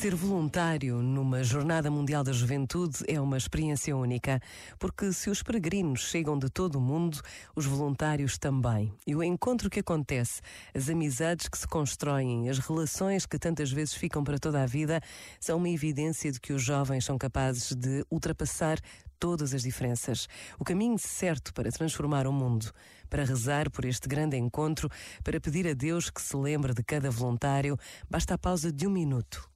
Ser voluntário numa Jornada Mundial da Juventude é uma experiência única, porque se os peregrinos chegam de todo o mundo, os voluntários também. E o encontro que acontece, as amizades que se constroem, as relações que tantas vezes ficam para toda a vida, são uma evidência de que os jovens são capazes de ultrapassar todas as diferenças. O caminho certo para transformar o mundo, para rezar por este grande encontro, para pedir a Deus que se lembre de cada voluntário, basta a pausa de um minuto.